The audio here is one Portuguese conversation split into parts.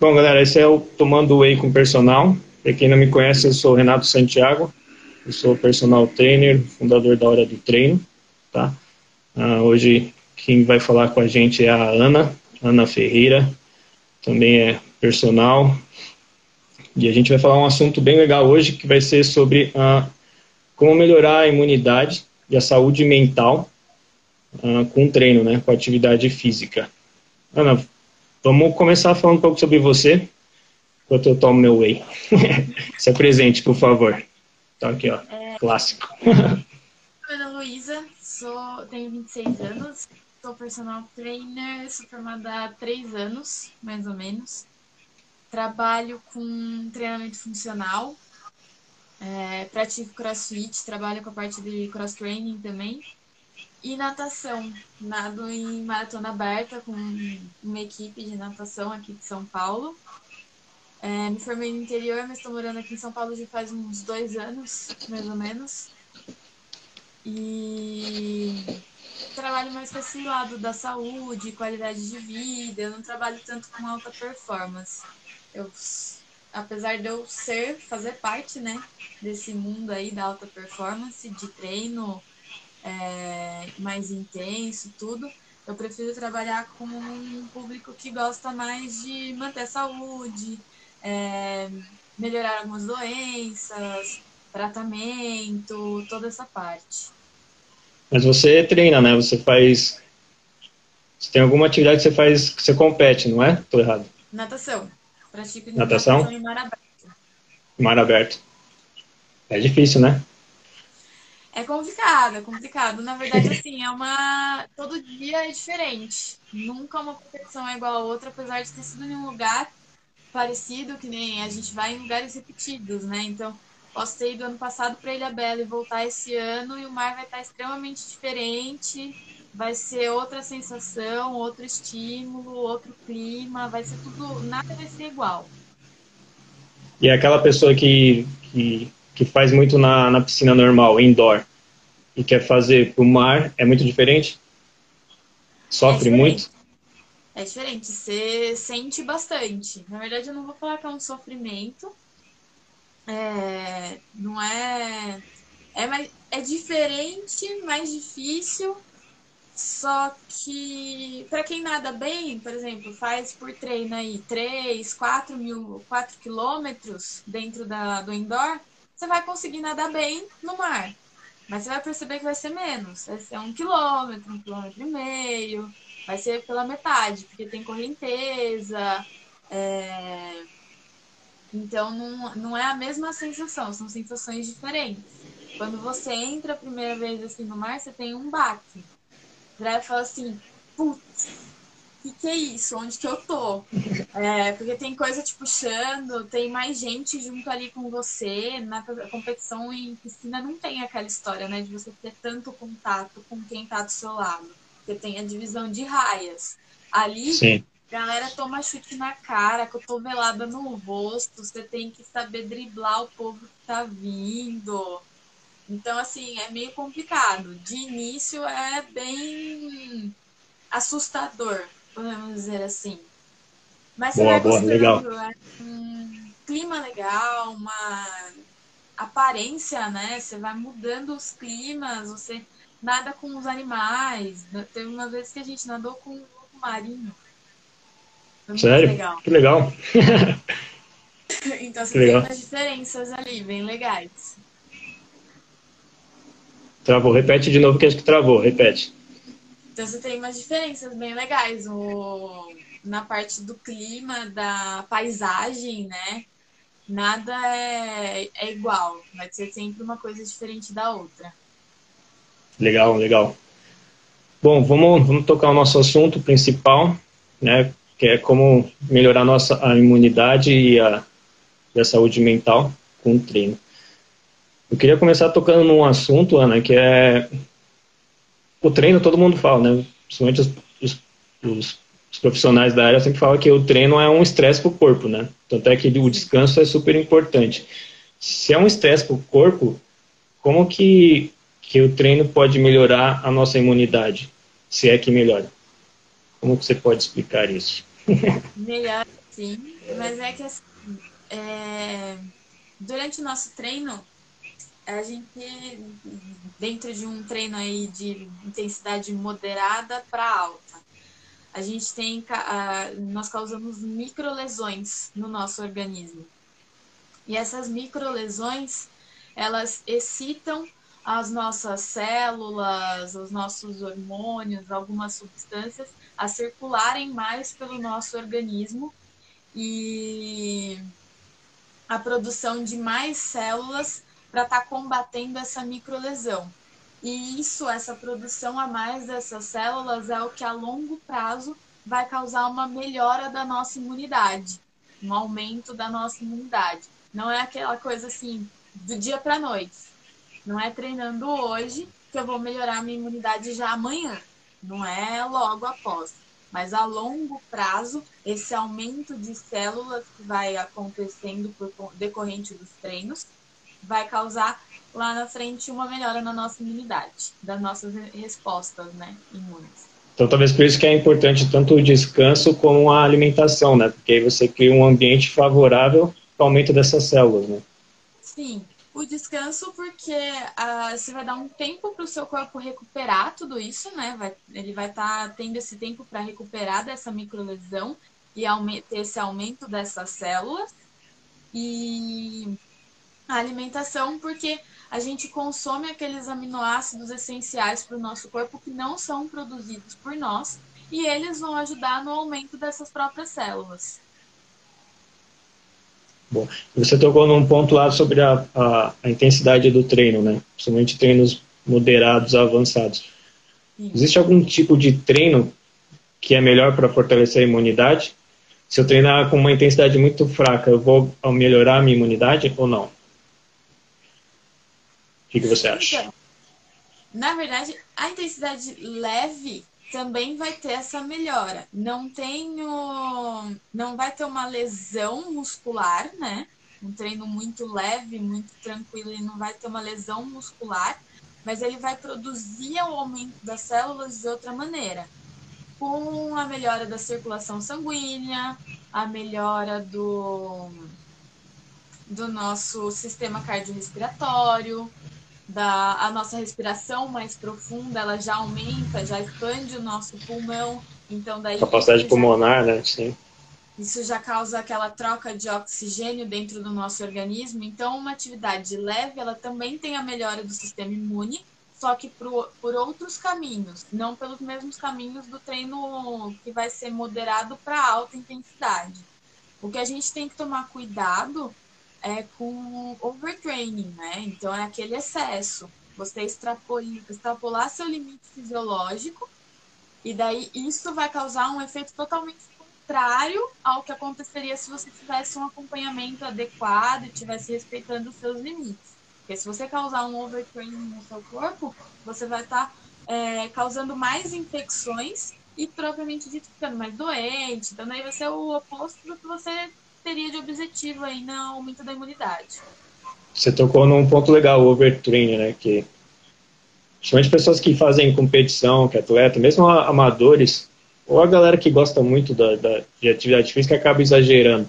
Bom, galera, esse é o Tomando Whey com Personal. Para quem não me conhece, eu sou Renato Santiago. Eu sou personal trainer, fundador da Hora do Treino. Tá? Uh, hoje quem vai falar com a gente é a Ana, Ana Ferreira. Também é personal. E a gente vai falar um assunto bem legal hoje, que vai ser sobre uh, como melhorar a imunidade e a saúde mental uh, com treino, né, com atividade física. Ana, vamos começar falando um pouco sobre você, enquanto eu tomo meu whey. Se apresente, por favor. Tá aqui, ó, é... clássico. Ana Luísa, sou, tenho 26 anos, sou personal trainer, sou formada há 3 anos, mais ou menos. Trabalho com treinamento funcional, é, pratico crossfit, trabalho com a parte de cross training também. E natação. Nado em maratona aberta com uma equipe de natação aqui de São Paulo. É, me formei no interior, mas estou morando aqui em São Paulo já faz uns dois anos, mais ou menos. E trabalho mais com esse lado da saúde, qualidade de vida. Eu não trabalho tanto com alta performance. Eu, apesar de eu ser, fazer parte, né, desse mundo aí da alta performance, de treino, é, mais intenso, tudo. Eu prefiro trabalhar com um público que gosta mais de manter a saúde, é, melhorar algumas doenças, tratamento, toda essa parte. Mas você treina, né? Você faz. Você tem alguma atividade que você faz, que você compete, não é? Tô errado. Natação. Pratico natação, natação em mar aberto. Mar aberto. É difícil, né? É complicado, é complicado. Na verdade, assim, é uma. Todo dia é diferente. Nunca uma competição é igual a outra, apesar de ter sido em um lugar parecido, que nem a gente vai em lugares repetidos, né? Então, posso ter ido ano passado para Ilha Bela e voltar esse ano, e o mar vai estar extremamente diferente. Vai ser outra sensação, outro estímulo, outro clima, vai ser tudo. Nada vai ser igual. E é aquela pessoa que, que, que faz muito na, na piscina normal, indoor, e quer fazer para o mar, é muito diferente? Sofre é diferente. muito? É diferente, você sente bastante. Na verdade, eu não vou falar que é um sofrimento. É, não é. É, mais, é diferente, mais difícil. Só que, para quem nada bem, por exemplo, faz por treino aí 3, 4 mil, 4 quilômetros dentro da, do indoor, você vai conseguir nadar bem no mar. Mas você vai perceber que vai ser menos. Vai ser um quilômetro, um quilômetro e meio. Vai ser pela metade, porque tem correnteza. É... Então não, não é a mesma sensação, são sensações diferentes. Quando você entra a primeira vez assim no mar, você tem um baque. Você vai falar assim, putz, que, que é isso? Onde que eu tô? É, porque tem coisa te puxando, tem mais gente junto ali com você. Na competição em piscina não tem aquela história, né? De você ter tanto contato com quem tá do seu lado. Você tem a divisão de raias. Ali, Sim. galera toma chute na cara, cotovelada no rosto. Você tem que saber driblar o povo que tá vindo. Então, assim, é meio complicado. De início é bem assustador podemos dizer assim. Mas boa, você boa, legal. É um clima legal, uma aparência, né? Você vai mudando os climas, você nada com os animais. Teve uma vez que a gente nadou com um marinho. Sério? Legal. Que legal. então você tem legal. umas diferenças ali, bem legais. Travou, repete de novo que acho que travou, repete. Então você tem umas diferenças bem legais o, na parte do clima, da paisagem, né? Nada é, é igual, vai ser sempre uma coisa diferente da outra. Legal, legal. Bom, vamos, vamos tocar o nosso assunto principal, né? Que é como melhorar a nossa a imunidade e a, e a saúde mental com o treino. Eu queria começar tocando num assunto, Ana, que é o treino todo mundo fala, né? Principalmente os, os, os, os profissionais da área sempre falam que o treino é um estresse para o corpo, né? Tanto é que o descanso é super importante. Se é um estresse para o corpo, como que, que o treino pode melhorar a nossa imunidade? Se é que melhora. Como você pode explicar isso? Melhor sim, mas é que assim, é, durante o nosso treino, a gente, dentro de um treino aí de intensidade moderada para alta, a gente tem, nós causamos microlesões no nosso organismo. E essas microlesões, elas excitam as nossas células, os nossos hormônios, algumas substâncias a circularem mais pelo nosso organismo e a produção de mais células para estar tá combatendo essa microlesão. E isso, essa produção a mais dessas células, é o que a longo prazo vai causar uma melhora da nossa imunidade, um aumento da nossa imunidade. Não é aquela coisa assim, do dia para noite. Não é treinando hoje que eu vou melhorar minha imunidade já amanhã. Não é logo após. Mas a longo prazo, esse aumento de células que vai acontecendo por decorrente dos treinos vai causar lá na frente uma melhora na nossa imunidade, das nossas respostas né, imunes. Então, talvez por isso que é importante tanto o descanso como a alimentação, né? Porque aí você cria um ambiente favorável ao aumento dessas células, né? Sim, o descanso porque uh, você vai dar um tempo para o seu corpo recuperar tudo isso, né? Vai, ele vai estar tá tendo esse tempo para recuperar dessa microlesão e ter esse aumento dessas células. E a alimentação, porque a gente consome aqueles aminoácidos essenciais para o nosso corpo que não são produzidos por nós e eles vão ajudar no aumento dessas próprias células. Bom, você tocou num ponto lá sobre a, a, a intensidade do treino, né? Principalmente treinos moderados, avançados. Sim. Existe algum tipo de treino que é melhor para fortalecer a imunidade? Se eu treinar com uma intensidade muito fraca, eu vou melhorar a minha imunidade ou não? O que, que você acha? Então, na verdade, a intensidade leve também vai ter essa melhora. Não tenho, não vai ter uma lesão muscular, né? Um treino muito leve, muito tranquilo, e não vai ter uma lesão muscular, mas ele vai produzir o aumento das células de outra maneira. Com a melhora da circulação sanguínea, a melhora do, do nosso sistema cardiorrespiratório, da a nossa respiração mais profunda, ela já aumenta, já expande o nosso pulmão. Então daí capacidade pulmonar, já, né? Sim. Isso já causa aquela troca de oxigênio dentro do nosso organismo. Então, uma atividade leve, ela também tem a melhora do sistema imune, só que por, por outros caminhos, não pelos mesmos caminhos do treino que vai ser moderado para alta intensidade. O que a gente tem que tomar cuidado é com overtraining, né? Então é aquele excesso. Você extrapolar, seu limite fisiológico e daí isso vai causar um efeito totalmente contrário ao que aconteceria se você tivesse um acompanhamento adequado e estivesse respeitando os seus limites. Porque se você causar um overtraining no seu corpo, você vai estar tá, é, causando mais infecções e propriamente dito ficando mais doente. Então daí vai ser o oposto do que você teria de objetivo aí no aumento da imunidade. Você tocou num ponto legal, o overtraining, né? Que principalmente pessoas que fazem competição, que é atleta, mesmo amadores, ou a galera que gosta muito da, da, de atividade física acaba exagerando.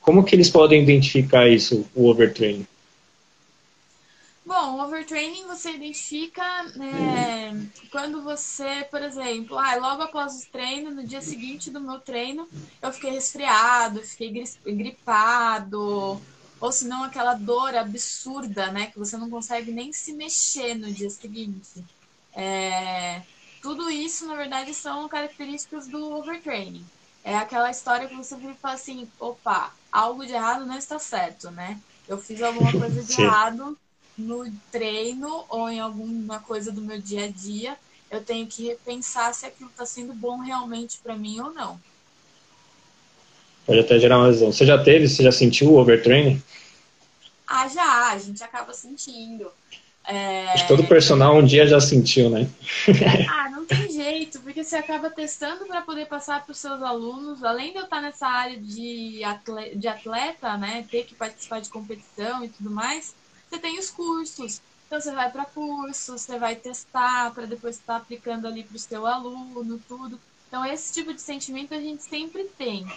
Como que eles podem identificar isso, o overtraining? Bom, o overtraining você identifica né, quando você, por exemplo, ah, logo após o treino, no dia seguinte do meu treino, eu fiquei resfriado, fiquei gripado, ou se não aquela dor absurda, né, que você não consegue nem se mexer no dia seguinte. É, tudo isso, na verdade, são características do overtraining. É aquela história que você vira e fala assim, opa, algo de errado não está certo, né? Eu fiz alguma coisa de Sim. errado no treino ou em alguma coisa do meu dia a dia, eu tenho que repensar se aquilo está sendo bom realmente para mim ou não. Pode até gerar uma lesão. Você já teve, você já sentiu o overtraining? Ah, já, a gente acaba sentindo. É... Acho que todo personal um dia já sentiu, né? ah, não tem jeito, porque você acaba testando para poder passar para os seus alunos, além de eu estar nessa área de atleta, de atleta, né, ter que participar de competição e tudo mais, você tem os cursos. Então você vai para cursos, você vai testar para depois estar tá aplicando ali para o seu aluno, tudo. Então esse tipo de sentimento a gente sempre tem.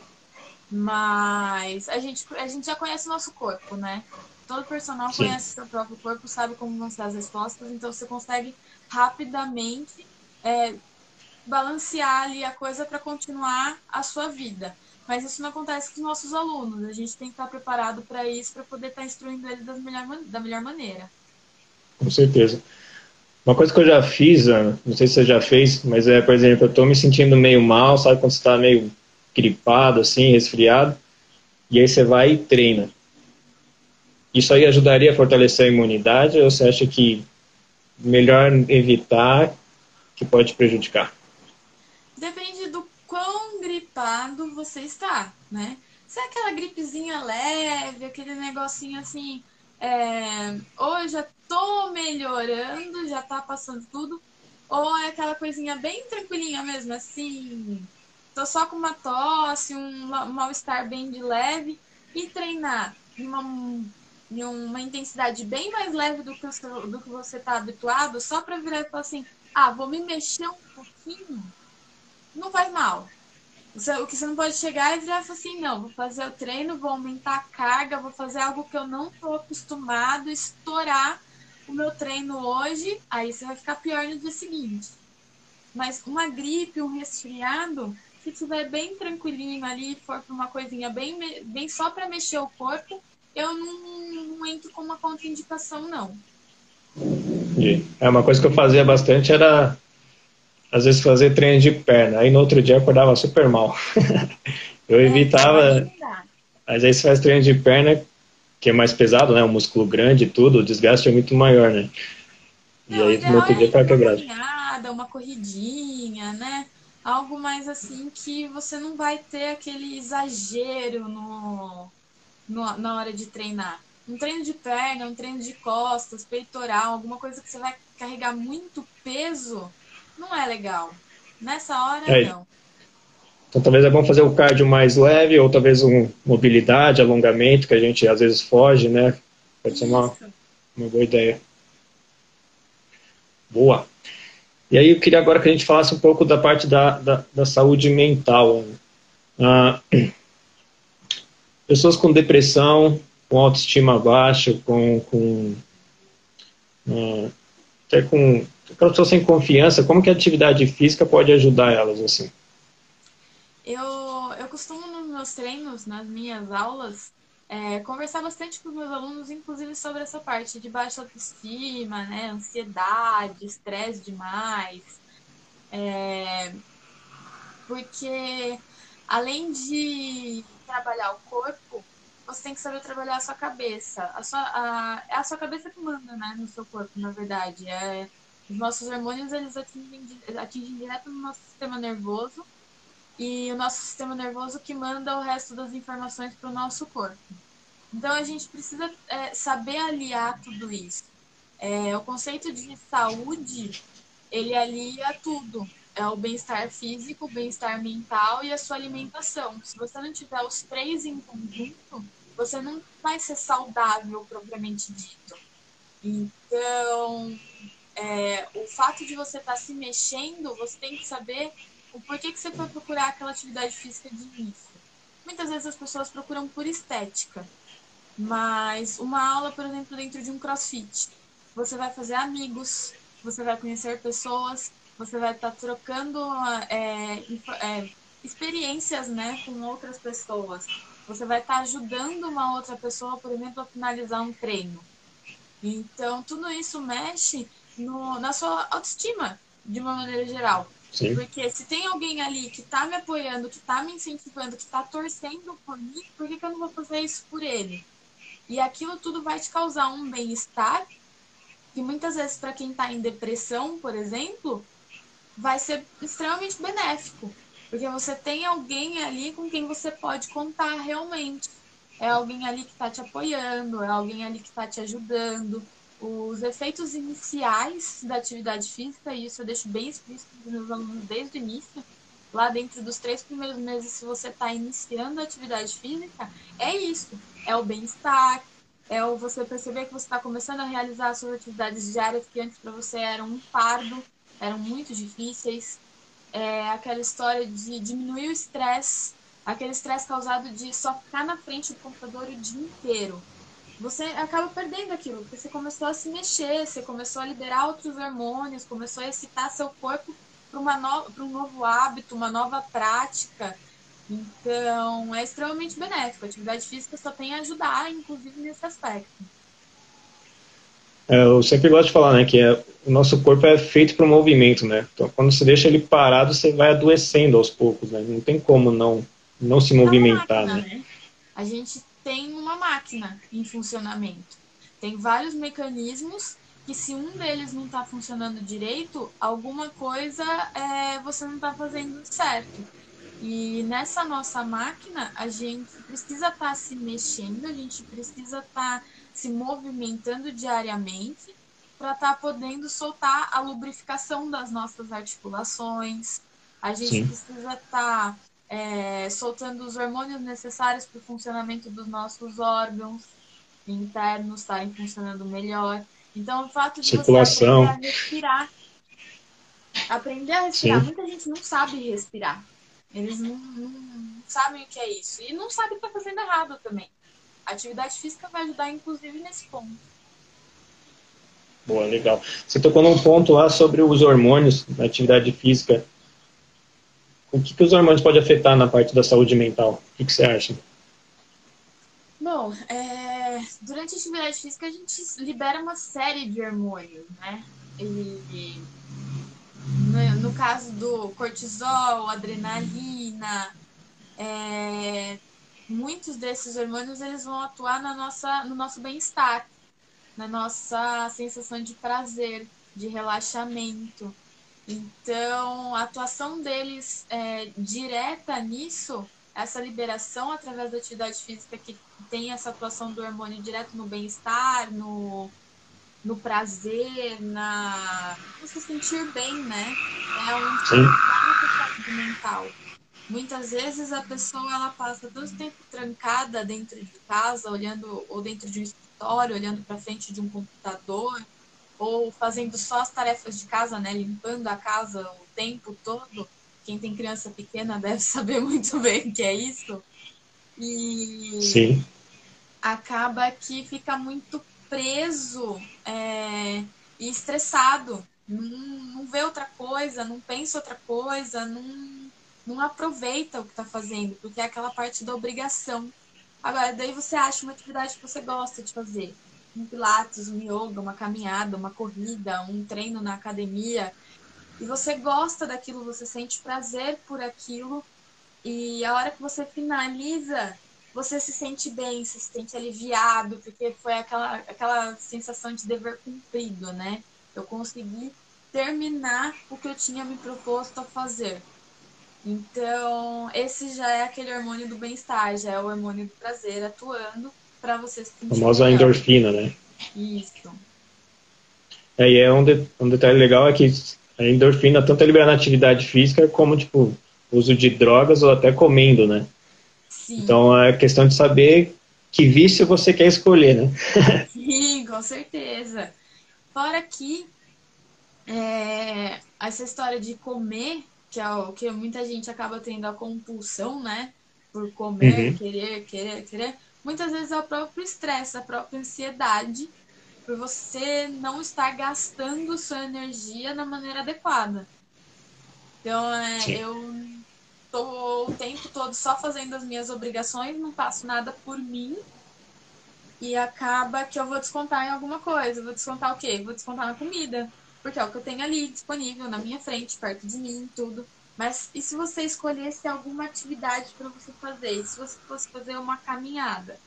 Mas a gente, a gente já conhece o nosso corpo, né? Todo personal Sim. conhece o seu próprio corpo, sabe como vão ser as respostas, então você consegue rapidamente é, balancear ali a coisa para continuar a sua vida. Mas isso não acontece com os nossos alunos. A gente tem que estar preparado para isso, para poder estar instruindo eles da melhor, da melhor maneira. Com certeza. Uma coisa que eu já fiz, Ana, não sei se você já fez, mas é, por exemplo, eu estou me sentindo meio mal, sabe quando você está meio gripado, assim, resfriado, e aí você vai e treina. Isso aí ajudaria a fortalecer a imunidade ou você acha que melhor evitar que pode prejudicar? Depende do quão gripado você está, né? Se é aquela gripezinha leve, aquele negocinho assim, é, ou já tô melhorando, já tá passando tudo, ou é aquela coisinha bem tranquilinha mesmo, assim, tô só com uma tosse, um mal-estar bem de leve, e treinar em uma, em uma intensidade bem mais leve do que, o, do que você tá habituado, só para virar e falar assim, ah, vou me mexer um pouquinho, não faz mal. O que você não pode chegar e virar e falar assim, não, vou fazer o treino, vou aumentar a carga, vou fazer algo que eu não estou acostumado, estourar o meu treino hoje, aí você vai ficar pior no dia seguinte. Mas uma gripe, um resfriado, se estiver bem tranquilinho ali, for para uma coisinha bem, bem só para mexer o corpo, eu não, não entro com uma contraindicação, não. É uma coisa que eu fazia bastante era às vezes fazer treino de perna. Aí no outro dia eu acordava super mal. eu é, evitava. Mas aí você faz treino de perna, que é mais pesado, né? O músculo grande e tudo, o desgaste é muito maior, né? E Não, aí no outro dia tá quebrado. Uma caminhada, uma corridinha, né? Algo mais assim que você não vai ter aquele exagero no, no, na hora de treinar. Um treino de perna, um treino de costas, peitoral, alguma coisa que você vai carregar muito peso, não é legal. Nessa hora, é. não. Então talvez é bom fazer o cardio mais leve, ou talvez um mobilidade, alongamento, que a gente às vezes foge, né? Pode ser uma, uma boa ideia. Boa. E aí eu queria agora que a gente falasse um pouco da parte da, da, da saúde mental. Ah, pessoas com depressão, com autoestima baixa, com, com ah, até com aquelas pessoas sem confiança, como que a atividade física pode ajudar elas assim? Eu, eu costumo nos meus treinos, nas minhas aulas, é, conversar bastante com meus alunos, inclusive sobre essa parte de baixa autoestima, né, ansiedade, estresse demais, é, porque além de trabalhar o corpo, você tem que saber trabalhar a sua cabeça. A sua, a, é a sua cabeça que manda, né, no seu corpo, na verdade. É, os nossos hormônios, eles atingem, atingem direto no nosso sistema nervoso e o nosso sistema nervoso que manda o resto das informações para o nosso corpo. Então, a gente precisa é, saber aliar tudo isso. É, o conceito de saúde, ele alia tudo. É o bem-estar físico, o bem-estar mental e a sua alimentação. Se você não tiver os três em conjunto, você não vai ser saudável propriamente dito. Então, é, o fato de você estar tá se mexendo, você tem que saber o porquê que você foi procurar aquela atividade física de início. Muitas vezes as pessoas procuram por estética, mas uma aula, por exemplo, dentro de um crossfit, você vai fazer amigos, você vai conhecer pessoas, você vai estar tá trocando é, é, experiências né, com outras pessoas. Você vai estar tá ajudando uma outra pessoa, por exemplo, a finalizar um treino. Então, tudo isso mexe no, na sua autoestima, de uma maneira geral. Sim. Porque se tem alguém ali que tá me apoiando, que tá me incentivando, que tá torcendo por mim, por que, que eu não vou fazer isso por ele? E aquilo tudo vai te causar um bem-estar que muitas vezes para quem está em depressão, por exemplo, vai ser extremamente benéfico, porque você tem alguém ali com quem você pode contar realmente. É alguém ali que está te apoiando, é alguém ali que está te ajudando, os efeitos iniciais da atividade física, e isso eu deixo bem explícito para os meus alunos desde o início, lá dentro dos três primeiros meses, se você está iniciando a atividade física, é isso. É o bem-estar, é o você perceber que você está começando a realizar as suas atividades diárias que antes para você eram um fardo, eram muito difíceis. é aquela história de diminuir o estresse, aquele estresse causado de só ficar na frente do computador o dia inteiro. Você acaba perdendo aquilo, porque você começou a se mexer, você começou a liberar outros hormônios, começou a excitar seu corpo para no, um novo hábito, uma nova prática. Então, é extremamente benéfico. A atividade física só tem a ajudar, inclusive, nesse aspecto. É, eu sempre gosto de falar, né, que é, o nosso corpo é feito para o movimento, né? Então, quando você deixa ele parado, você vai adoecendo aos poucos, né? Não tem como não, não se movimentar, máquina, né? né? A gente tem uma máquina em funcionamento. Tem vários mecanismos que se um deles não está funcionando direito, alguma coisa é, você não está fazendo certo. E nessa nossa máquina, a gente precisa estar tá se mexendo, a gente precisa estar tá se movimentando diariamente para estar tá podendo soltar a lubrificação das nossas articulações. A gente Sim. precisa estar tá, é, soltando os hormônios necessários para o funcionamento dos nossos órgãos internos estarem funcionando melhor. Então, o fato de Circulação. você aprender a respirar, aprender a respirar, Sim. muita gente não sabe respirar. Eles não, não, não, sabem o que é isso. E não sabem que está fazendo errado também. A atividade física vai ajudar, inclusive, nesse ponto. Boa, legal. Você tocou num ponto lá sobre os hormônios na atividade física. O que, que os hormônios podem afetar na parte da saúde mental? O que, que você acha? Bom, é, durante a atividade física a gente libera uma série de hormônios, né? E, no, no caso do cortisol, adrenalina, é, muitos desses hormônios eles vão atuar na nossa, no nosso bem-estar, na nossa sensação de prazer, de relaxamento. Então, a atuação deles é, direta nisso essa liberação através da atividade física que tem essa atuação do hormônio direto no bem-estar, no, no prazer, na você sentir bem, né? É um saúde mental. Muitas vezes a pessoa ela passa todo tempo trancada dentro de casa, olhando ou dentro de um escritório, olhando para frente de um computador, ou fazendo só as tarefas de casa, né, limpando a casa o tempo todo quem tem criança pequena deve saber muito bem o que é isso. E Sim. acaba que fica muito preso é, e estressado. Não, não vê outra coisa, não pensa outra coisa, não, não aproveita o que está fazendo, porque é aquela parte da obrigação. Agora, daí você acha uma atividade que você gosta de fazer. Um pilates, um yoga, uma caminhada, uma corrida, um treino na academia e você gosta daquilo, você sente prazer por aquilo, e a hora que você finaliza, você se sente bem, se sente aliviado, porque foi aquela, aquela sensação de dever cumprido, né? Eu consegui terminar o que eu tinha me proposto a fazer. Então, esse já é aquele hormônio do bem-estar, já é o hormônio do prazer atuando para você se sentir. A famosa endorfina, né? Isso. É, e é um, de, um detalhe legal é que a endorfina tanto é liberada na atividade física como, tipo, uso de drogas ou até comendo, né? Sim. Então é questão de saber que vício você quer escolher, né? Sim, com certeza. Fora que é, essa história de comer, que é o que muita gente acaba tendo a compulsão, né? Por comer, uhum. querer, querer, querer. Muitas vezes é o próprio estresse, a própria ansiedade por você não estar gastando sua energia da maneira adequada. Então, é, eu tô o tempo todo só fazendo as minhas obrigações, não faço nada por mim. E acaba que eu vou descontar em alguma coisa. Vou descontar o quê? Vou descontar na comida. Porque é o que eu tenho ali disponível na minha frente, perto de mim, tudo. Mas e se você escolhesse alguma atividade para você fazer? E se você fosse fazer uma caminhada?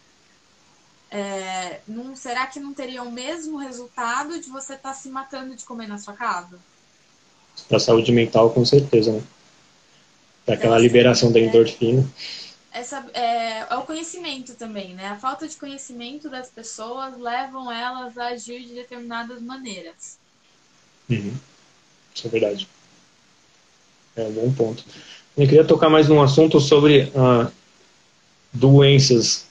É, não, será que não teria o mesmo resultado de você estar tá se matando de comer na sua casa? Para saúde mental, com certeza, né? Para aquela então, liberação da é, endorfina. Essa, é, é, o conhecimento também, né? A falta de conhecimento das pessoas levam elas a agir de determinadas maneiras. Uhum. Isso é verdade. É um bom ponto. Eu queria tocar mais num assunto sobre ah, doenças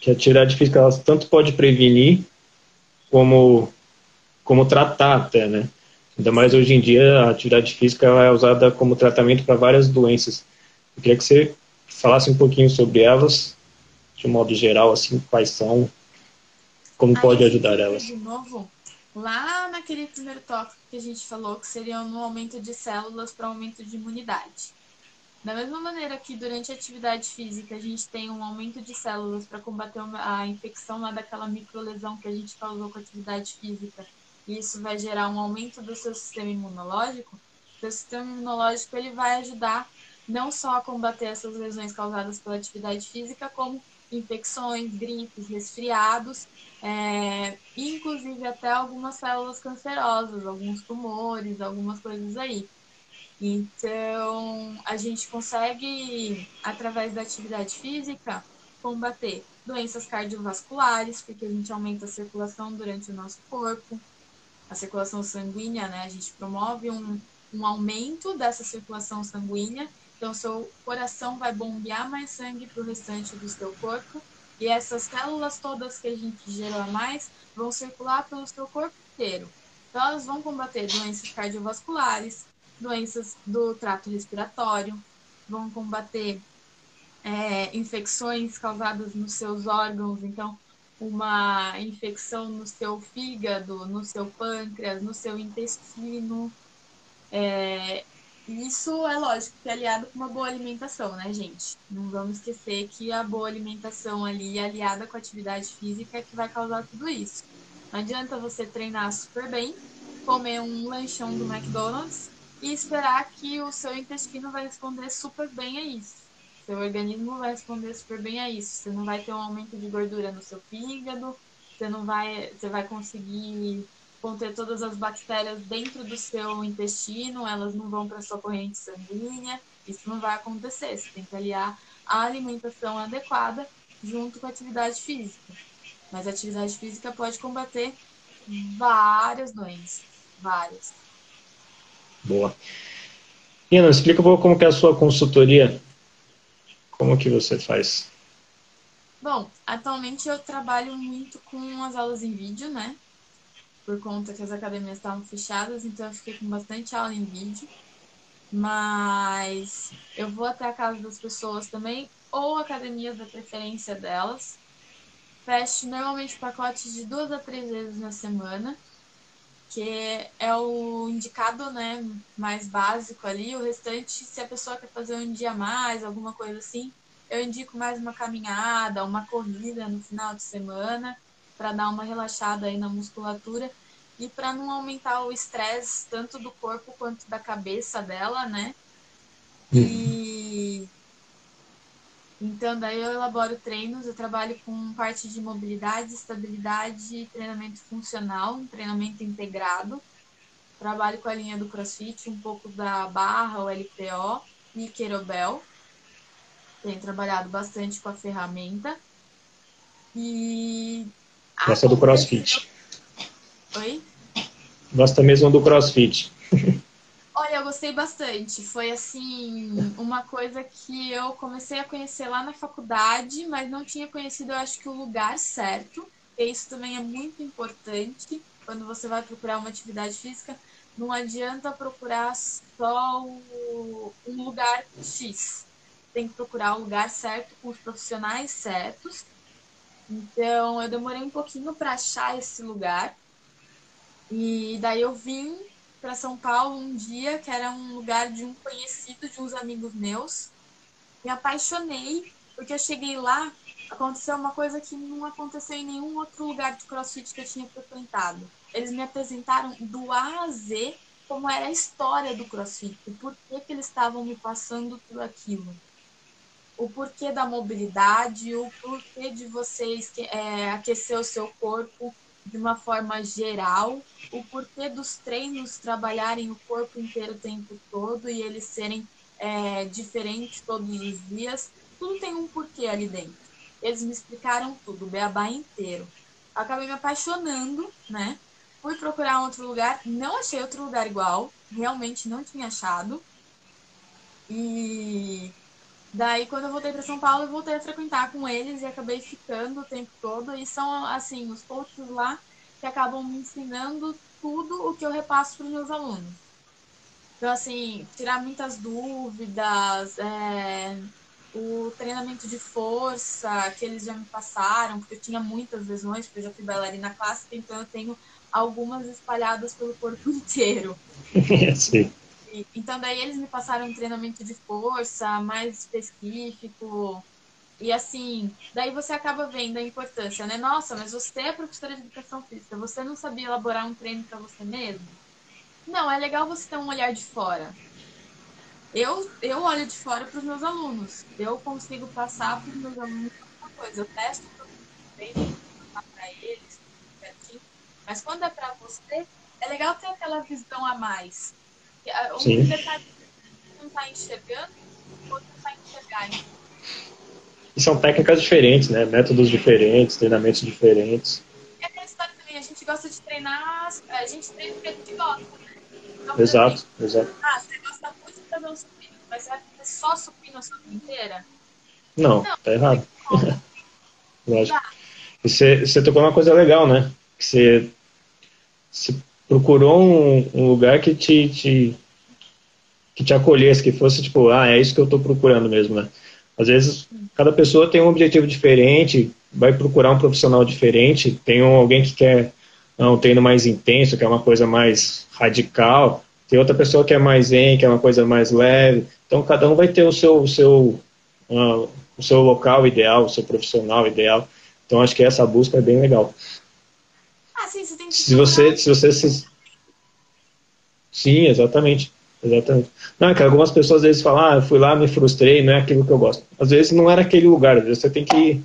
que a atividade física tanto pode prevenir como como tratar até, né? Ainda mais hoje em dia, a atividade física é usada como tratamento para várias doenças. Eu queria que você falasse um pouquinho sobre elas, de um modo geral, assim, quais são, como pode ajudar elas. De novo, lá naquele primeiro tópico que a gente falou, que seria no aumento de células para aumento de imunidade. Da mesma maneira que durante a atividade física a gente tem um aumento de células para combater a infecção lá daquela microlesão que a gente causou com a atividade física, e isso vai gerar um aumento do seu sistema imunológico, seu sistema imunológico ele vai ajudar não só a combater essas lesões causadas pela atividade física, como infecções, gripes, resfriados, é, inclusive até algumas células cancerosas, alguns tumores, algumas coisas aí. Então, a gente consegue, através da atividade física, combater doenças cardiovasculares, porque a gente aumenta a circulação durante o nosso corpo, a circulação sanguínea, né? A gente promove um, um aumento dessa circulação sanguínea, então seu coração vai bombear mais sangue para o restante do seu corpo, e essas células todas que a gente gerou mais vão circular pelo seu corpo inteiro. Então, elas vão combater doenças cardiovasculares, doenças do trato respiratório, vão combater é, infecções causadas nos seus órgãos, então uma infecção no seu fígado, no seu pâncreas, no seu intestino. É, isso é lógico que é aliado com uma boa alimentação, né, gente? Não vamos esquecer que a boa alimentação ali, aliada com a atividade física, é que vai causar tudo isso. Não adianta você treinar super bem, comer um lanchão do McDonald's e esperar que o seu intestino vai responder super bem a isso. Seu organismo vai responder super bem a isso. Você não vai ter um aumento de gordura no seu fígado, você não vai, você vai conseguir conter todas as bactérias dentro do seu intestino, elas não vão para sua corrente sanguínea. Isso não vai acontecer. Você tem que aliar a alimentação adequada junto com a atividade física. Mas a atividade física pode combater várias doenças, várias. Boa. Ina, explica um pouco como que é a sua consultoria. Como que você faz? Bom, atualmente eu trabalho muito com as aulas em vídeo, né? Por conta que as academias estavam fechadas, então eu fiquei com bastante aula em vídeo. Mas eu vou até a casa das pessoas também, ou academias da preferência delas. Fecho normalmente pacotes de duas a três vezes na semana que é o indicado né, mais básico ali. O restante, se a pessoa quer fazer um dia a mais, alguma coisa assim, eu indico mais uma caminhada, uma corrida no final de semana, para dar uma relaxada aí na musculatura e para não aumentar o estresse tanto do corpo quanto da cabeça dela, né? E então, daí eu elaboro treinos, eu trabalho com parte de mobilidade, estabilidade, treinamento funcional, um treinamento integrado. Trabalho com a linha do CrossFit, um pouco da barra, o LPO e querobel. Tenho trabalhado bastante com a ferramenta. E. Gosta do CrossFit. Oi? Gosta mesmo do CrossFit. Olha, eu gostei bastante. Foi assim, uma coisa que eu comecei a conhecer lá na faculdade, mas não tinha conhecido, eu acho que o lugar certo. E isso também é muito importante quando você vai procurar uma atividade física. Não adianta procurar só um lugar X. Tem que procurar o lugar certo com os profissionais certos. Então, eu demorei um pouquinho para achar esse lugar. E daí eu vim para São Paulo um dia, que era um lugar de um conhecido de uns amigos meus. Me apaixonei, porque eu cheguei lá, aconteceu uma coisa que não aconteceu em nenhum outro lugar de crossfit que eu tinha frequentado. Eles me apresentaram do A a Z como era a história do crossfit, o porquê que eles estavam me passando tudo aquilo. O porquê da mobilidade, o porquê de vocês é, aquecer o seu corpo de uma forma geral, o porquê dos treinos trabalharem o corpo inteiro o tempo todo e eles serem é, diferentes todos os dias. Tudo tem um porquê ali dentro. Eles me explicaram tudo, o beabá inteiro. Acabei me apaixonando, né? Fui procurar outro lugar, não achei outro lugar igual, realmente não tinha achado. E Daí, quando eu voltei para São Paulo, eu voltei a frequentar com eles e acabei ficando o tempo todo. E são, assim, os coaches lá que acabam me ensinando tudo o que eu repasso para os meus alunos. Então, assim, tirar muitas dúvidas, é, o treinamento de força que eles já me passaram, porque eu tinha muitas lesões, porque eu já fui bailarina clássica, então eu tenho algumas espalhadas pelo corpo inteiro. Sim. Então daí eles me passaram um treinamento de força mais específico. E assim, daí você acaba vendo a importância, né? Nossa, mas você é professora de educação física, você não sabia elaborar um treino para você mesmo? Não, é legal você ter um olhar de fora. Eu, eu olho de fora para os meus alunos. Eu consigo passar para os meus alunos alguma coisa. Eu testo para eles. Mas quando é para você, é legal ter aquela visão a mais. Um Sim. detalhe que não está enxergando, o outro está enxergando. E são técnicas diferentes, né? Métodos diferentes, treinamentos diferentes. É aquela história também, a gente gosta de treinar, a gente treina porque a gente gosta. Então, Exato, exato. Ah, você gosta muito de fazer um supino, mas você vai fazer só supino a vida inteira? Não, Não. tá errado. Lógico. E você, você tocou uma coisa legal, né? Que você, você procurou um, um lugar que te, te, que te acolhesse, que fosse tipo, ah, é isso que eu tô procurando mesmo, né? Às vezes, cada pessoa tem um objetivo diferente, vai procurar um profissional diferente, tem um, alguém que quer um treino mais intenso, que é uma coisa mais radical, tem outra pessoa que é mais zen, que é uma coisa mais leve. Então, cada um vai ter o seu, o seu, uh, o seu local ideal, o seu profissional ideal. Então, acho que essa busca é bem legal. Ah, sim, você tem que Se você, se você se... Sim, exatamente. Exatamente. Não, é que algumas pessoas às vezes falam, ah, eu fui lá, me frustrei, não é aquilo que eu gosto. Às vezes não era aquele lugar, às vezes você tem que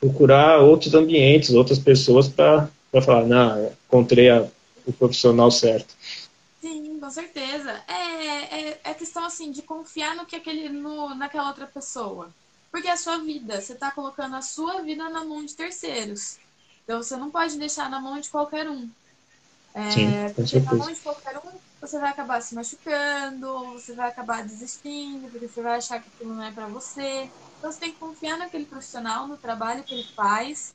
procurar outros ambientes, outras pessoas para falar, não, encontrei a, o profissional certo. Sim, com certeza. É, é, é questão assim de confiar no que aquele, no, naquela outra pessoa. Porque é a sua vida, você está colocando a sua vida na mão de terceiros. Então você não pode deixar na mão de qualquer um. É, Sim, porque na mão de qualquer um, você vai acabar se machucando, você vai acabar desistindo, porque você vai achar que aquilo não é para você. Então você tem que confiar naquele profissional, no trabalho que ele faz.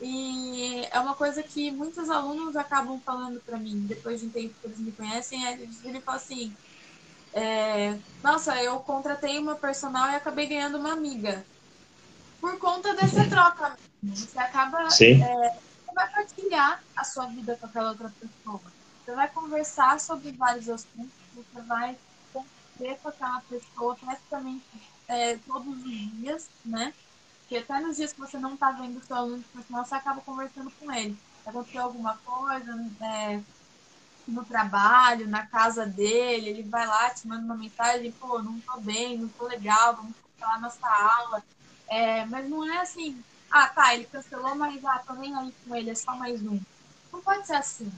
E é uma coisa que muitos alunos acabam falando para mim, depois de um tempo que eles me conhecem, eles viram e falam assim, é, nossa, eu contratei uma personal e acabei ganhando uma amiga. Por conta dessa troca. Você acaba. Sim. É, você vai partilhar a sua vida com aquela outra pessoa. Você vai conversar sobre vários assuntos, você vai conviver com aquela pessoa praticamente é, todos os dias, né? Porque até nos dias que você não está vendo o seu aluno de personal, você acaba conversando com ele. Aconteceu alguma coisa é, no trabalho, na casa dele, ele vai lá, te manda uma mensagem, pô, não tô bem, não tô legal, vamos cancelar nossa aula. É, mas não é assim, ah, tá, ele cancelou, mas ah, tô nem aí com ele, é só mais um. Não pode ser assim.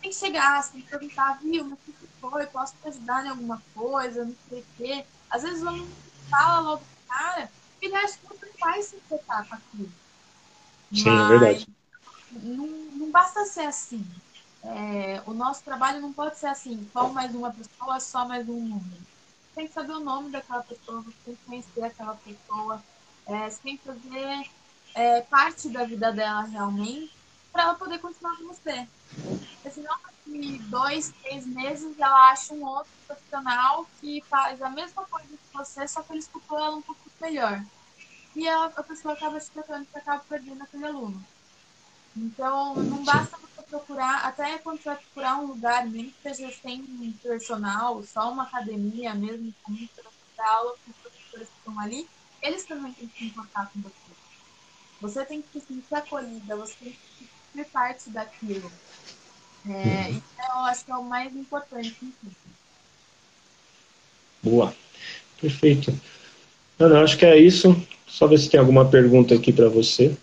Tem que chegar, você tem que perguntar, viu, mas o que foi? Posso te ajudar em alguma coisa? Não sei o quê. Às vezes o aluno fala logo pro cara, ele acha que você vai se importar com aquilo. Sim, é verdade. Não, não basta ser assim. É, o nosso trabalho não pode ser assim, só mais uma pessoa, só mais um número. Tem que saber o nome daquela pessoa, você tem que conhecer aquela pessoa, é, que fazer é, parte da vida dela realmente, para ela poder continuar com você. Porque senão, daqui dois, três meses, ela acha um outro profissional que faz a mesma coisa que você, só que ele escutou ela um pouco melhor. E a, a pessoa acaba se tratando e acaba perdendo aquele aluno. Então, não basta você procurar, até quando você vai procurar um lugar, mesmo que seja sem um personal, só uma academia mesmo, com muita aula, com os professores que estão ali, eles também têm que se importar com você. Você tem que se sentir acolhida, você tem que ser parte daquilo. É, isso eu acho que é o mais importante. Enfim. Boa. Perfeito. Ana, acho que é isso. Só ver se tem alguma pergunta aqui para você.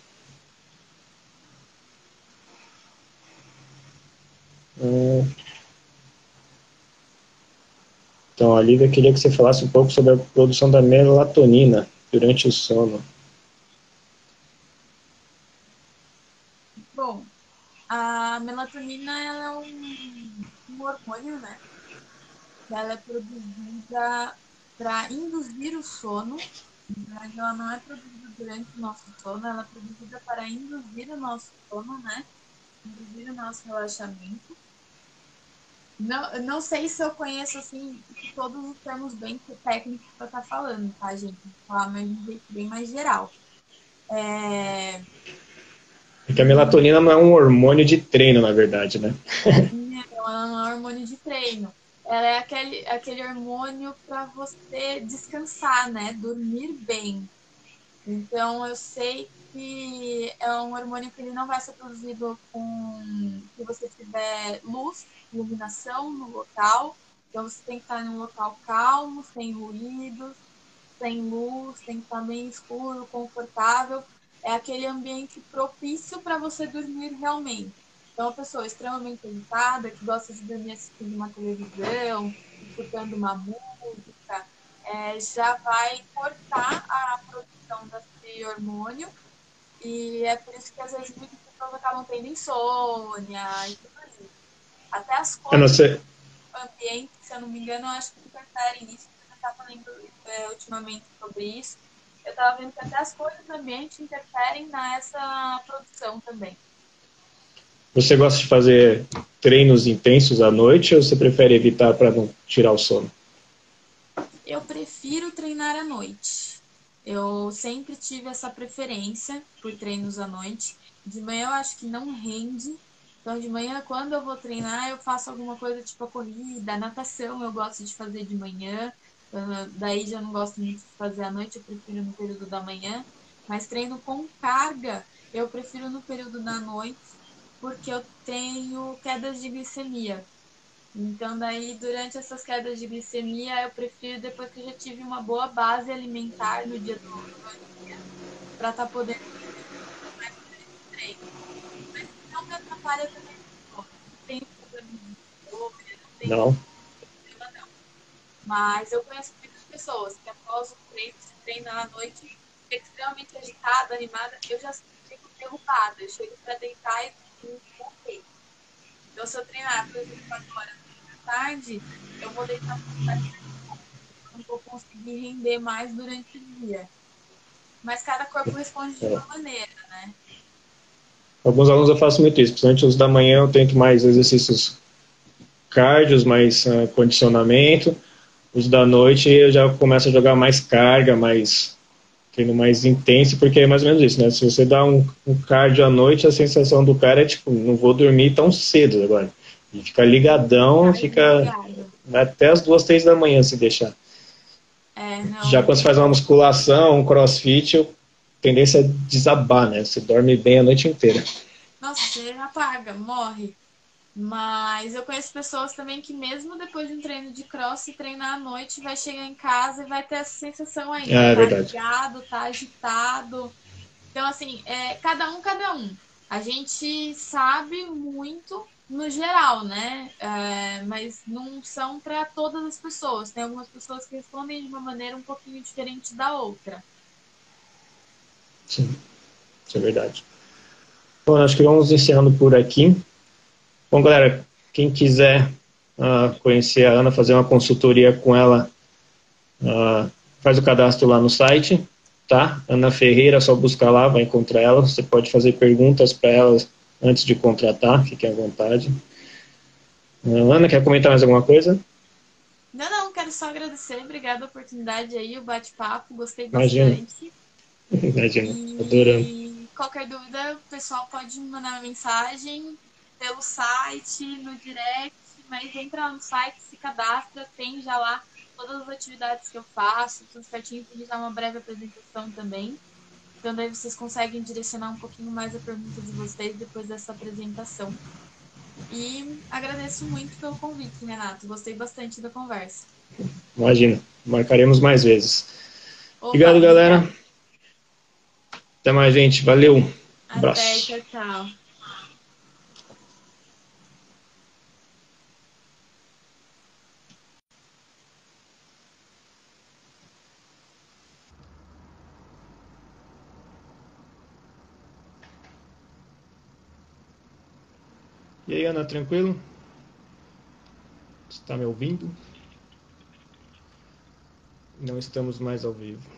Então, a Lívia queria que você falasse um pouco sobre a produção da melatonina durante o sono. Bom, a melatonina ela é um, um hormônio, né? Ela é produzida para induzir o sono, mas ela não é produzida durante o nosso sono, ela é produzida para induzir o nosso sono, né? Induzir o nosso relaxamento. Não, não sei se eu conheço assim todos os termos bem técnicos para estar tá falando, tá, gente? Vou falar mais bem mais geral. É... é que a melatonina não é um hormônio de treino, na verdade, né? não, ela não é um hormônio de treino. Ela é aquele, aquele hormônio para você descansar, né? Dormir bem. Então, eu sei que é um hormônio que ele não vai ser produzido com se você tiver luz, iluminação no local. Então você tem que estar em um local calmo, sem ruídos, sem luz, tem que estar bem escuro, confortável. É aquele ambiente propício para você dormir realmente. Então, uma pessoa extremamente agitada, que gosta de dormir assistindo uma televisão, escutando uma música, é, já vai cortar a produção desse hormônio e é por isso que às vezes muitas pessoas acabam tendo insônia e tudo. Até as cores do ambiente, se eu não me engano, eu acho que interferem nisso. Você está falando é, ultimamente sobre isso. Eu estava vendo que até as cores do ambiente interferem nessa produção também. Você gosta de fazer treinos intensos à noite ou você prefere evitar para não tirar o sono? Eu prefiro treinar à noite. Eu sempre tive essa preferência por treinos à noite. De manhã eu acho que não rende. Então, de manhã, quando eu vou treinar, eu faço alguma coisa tipo a corrida, a natação eu gosto de fazer de manhã. Uh, daí já não gosto muito de fazer à noite, eu prefiro no período da manhã. Mas treino com carga, eu prefiro no período da noite, porque eu tenho quedas de glicemia. Então, daí, durante essas quedas de glicemia, eu prefiro depois que eu já tive uma boa base alimentar no dia do dia, para estar tá podendo mais treino. Atrapalha também. Não tem problema de não tem não. problema, não. Mas eu conheço muitas pessoas que após o treino, se treinar à noite, extremamente agitada, animada, eu já fico derrubada. Eu chego para deitar e não morrer. Então, se eu treinar, por exemplo, 4 horas da tarde, eu vou deitar não vou conseguir render mais durante o dia. Mas cada corpo responde de uma maneira, né? Alguns alunos eu faço muito isso, principalmente os da manhã eu tento mais exercícios cardios, mais uh, condicionamento. Os da noite eu já começo a jogar mais carga, mais treino mais intenso, porque é mais ou menos isso, né? Se você dá um, um cardio à noite, a sensação do cara é tipo, não vou dormir tão cedo agora. E fica ligadão, fica ligado. até as duas, três da manhã se deixar. É, Já quando você faz uma musculação, um crossfit, tendência é desabar, né? Você dorme bem a noite inteira. Nossa, você apaga, morre. Mas eu conheço pessoas também que mesmo depois de um treino de cross, se treinar à noite, vai chegar em casa e vai ter essa sensação ainda. É, tá verdade. ligado, tá agitado. Então, assim, é, cada um, cada um. A gente sabe muito no geral, né? É, mas não são para todas as pessoas. Tem algumas pessoas que respondem de uma maneira um pouquinho diferente da outra. Sim, isso é verdade. Bom, acho que vamos encerrando por aqui. Bom, galera, quem quiser uh, conhecer a Ana, fazer uma consultoria com ela, uh, faz o cadastro lá no site, tá? Ana Ferreira, só buscar lá, vai encontrar ela. Você pode fazer perguntas para ela antes de contratar, fiquem à vontade. Uh, Ana, quer comentar mais alguma coisa? Não, não, quero só agradecer. Obrigada a oportunidade aí, o bate-papo, gostei bastante. Imagina, e... adorando. Qualquer dúvida, o pessoal pode me mandar uma mensagem pelo site, no direct, mas entra lá no site, se cadastra, tem já lá todas as atividades que eu faço, tudo certinho, para dar uma breve apresentação também. Então daí vocês conseguem direcionar um pouquinho mais a pergunta de vocês depois dessa apresentação. E agradeço muito pelo convite, Renato. Gostei bastante da conversa. Imagina, marcaremos mais vezes. Opa, Obrigado, galera. Até mais, gente. Valeu. Até, Abraço. tchau, tchau. E aí, Ana, tranquilo? Está me ouvindo? Não estamos mais ao vivo.